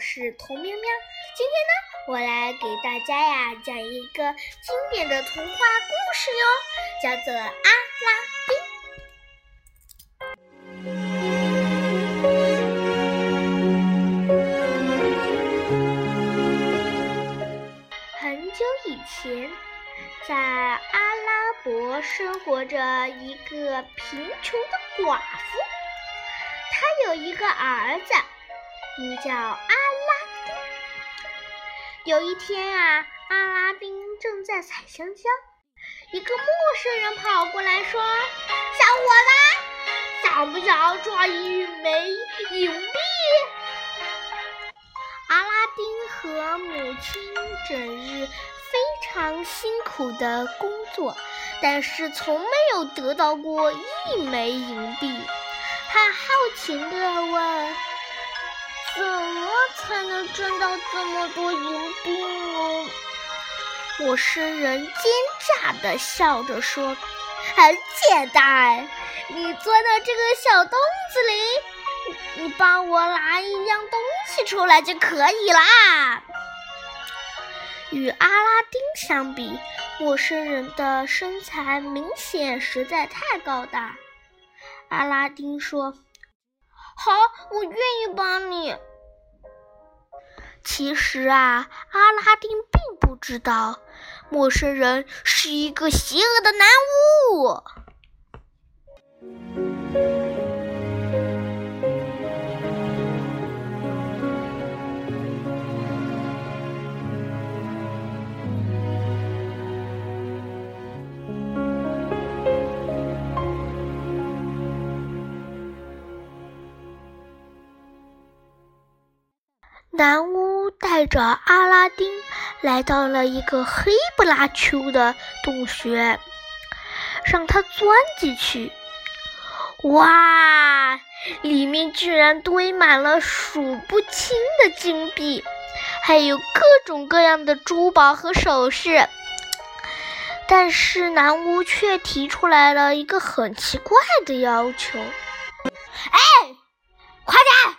是童喵喵。今天呢，我来给大家呀讲一个经典的童话故事哟，叫做《阿拉丁》。很久以前，在阿拉伯生活着一个贫穷的寡妇，她有一个儿子。名叫阿。有一天啊，阿拉丁正在采香蕉，一个陌生人跑过来说：“小伙子，想不想赚一枚银币？”阿拉丁和母亲整日非常辛苦的工作，但是从没有得到过一枚银币。他好奇地问。怎么才能挣到这么多银币呢？陌生人奸诈的笑着说：“很简单，你钻到这个小洞子里，你帮我拿一样东西出来就可以啦。”与阿拉丁相比，陌生人的身材明显实在太高大。阿拉丁说。好，我愿意帮你。其实啊，阿拉丁并不知道，陌生人是一个邪恶的男巫。南巫带着阿拉丁来到了一个黑不拉秋的洞穴，让他钻进去。哇，里面居然堆满了数不清的金币，还有各种各样的珠宝和首饰。但是南巫却提出来了一个很奇怪的要求：“哎，快点！”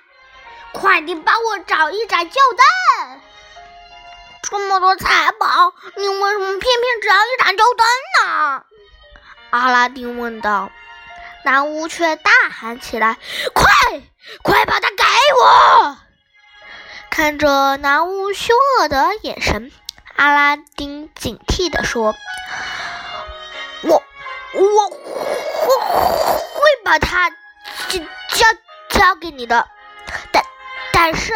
快点帮我找一盏旧灯！这么多财宝，你为什么偏偏只要一盏旧灯呢？阿拉丁问道。男巫却大喊起来：“快，快把它给我！”看着男巫凶恶的眼神，阿拉丁警惕地说：“我，我会会把它交交交给你的。”但。是，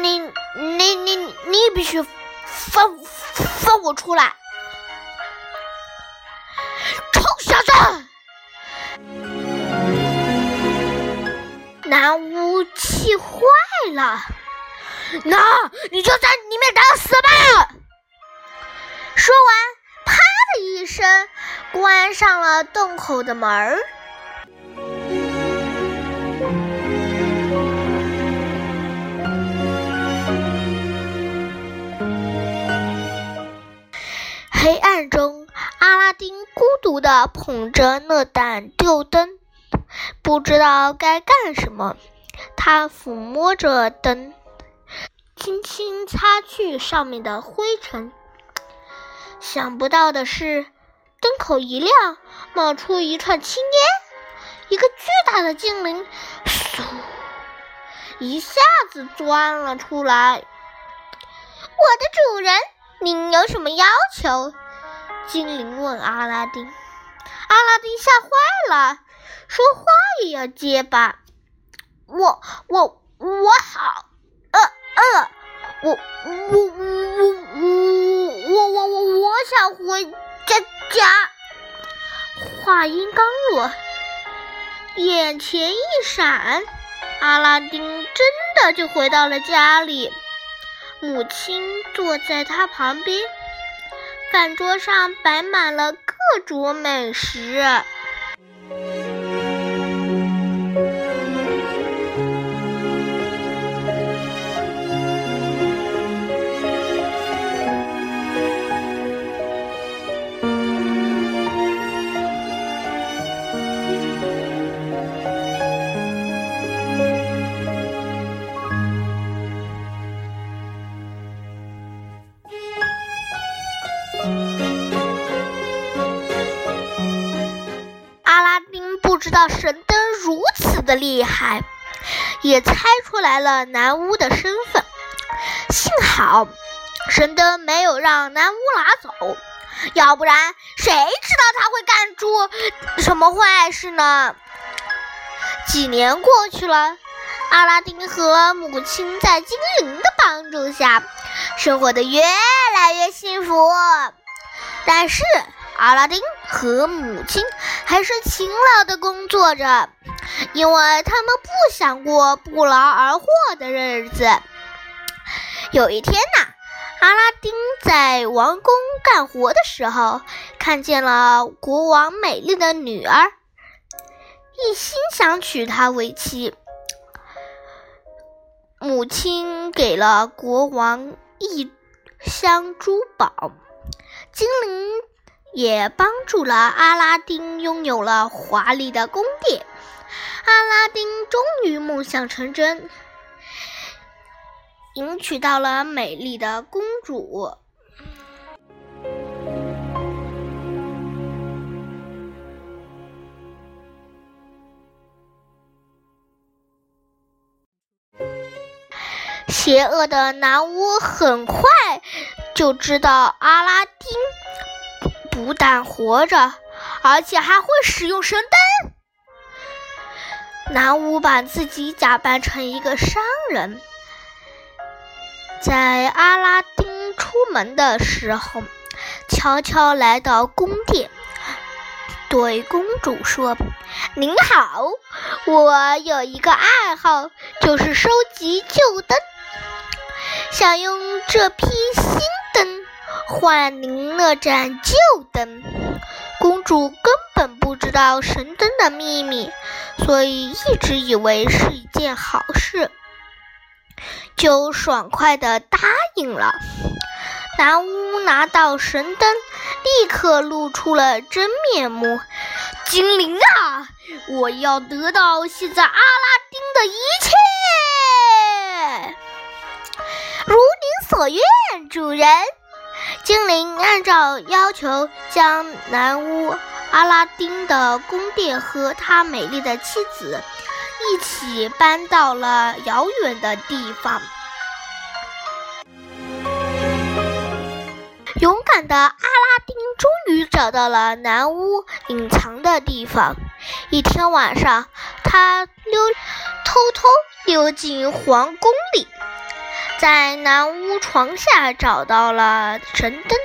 你你你你必须放放我出来，臭小子！男巫气坏了，那你就在里面等死吧！说完，啪的一声，关上了洞口的门儿。捧着那盏吊灯，不知道该干什么。他抚摸着灯，轻轻擦去上面的灰尘。想不到的是，灯口一亮，冒出一串青烟，一个巨大的精灵，嗖，一下子钻了出来。我的主人。您有什么要求？精灵问阿拉丁。阿拉丁吓坏了，说话也要结巴。我我我好，呃呃，我我我我我我我我想回家家。话音刚落，眼前一闪，阿拉丁真的就回到了家里。母亲坐在他旁边，饭桌上摆满了各种美食。神灯如此的厉害，也猜出来了南巫的身份。幸好神灯没有让南巫拿走，要不然谁知道他会干出什么坏事呢？几年过去了，阿拉丁和母亲在精灵的帮助下，生活的越来越幸福。但是阿拉丁和母亲还是勤劳的工作着，因为他们不想过不劳而获的日子。有一天呐，阿拉丁在王宫干活的时候，看见了国王美丽的女儿，一心想娶她为妻。母亲给了国王一箱珠宝，精灵也帮助了阿拉丁拥有了华丽的宫殿。阿拉丁终于梦想成真。迎娶到了美丽的公主。邪恶的男巫很快就知道阿拉丁不但活着，而且还会使用神灯。男巫把自己假扮成一个商人。在阿拉丁出门的时候，悄悄来到宫殿，对公主说：“您好，我有一个爱好，就是收集旧灯，想用这批新换您那盏旧灯。”公主根本不知道神灯的秘密，所以一直以为是一件好事。就爽快地答应了。男巫拿到神灯，立刻露出了真面目：“精灵啊，我要得到现在阿拉丁的一切，如您所愿，主人。”精灵按照要求，将男巫阿拉丁的宫殿和他美丽的妻子。一起搬到了遥远的地方。勇敢的阿拉丁终于找到了男巫隐藏的地方。一天晚上，他溜偷偷溜进皇宫里，在男巫床下找到了神灯。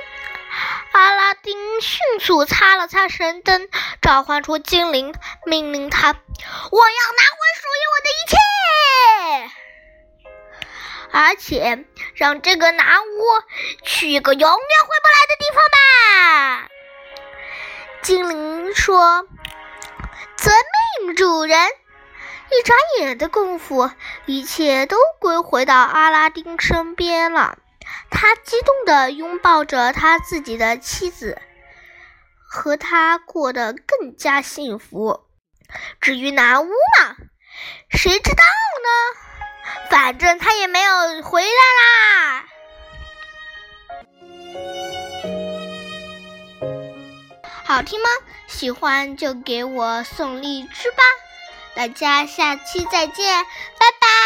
阿拉丁迅速擦了擦神灯，召唤出精灵，命令他：“我要拿回属于我的一切，而且让这个男巫去一个永远回不来的地方吧。”精灵说：“遵命，主人。”一眨眼的功夫，一切都归回到阿拉丁身边了。他激动地拥抱着他自己的妻子，和他过得更加幸福。至于男巫嘛，谁知道呢？反正他也没有回来啦。好听吗？喜欢就给我送荔枝吧。大家下期再见，拜拜。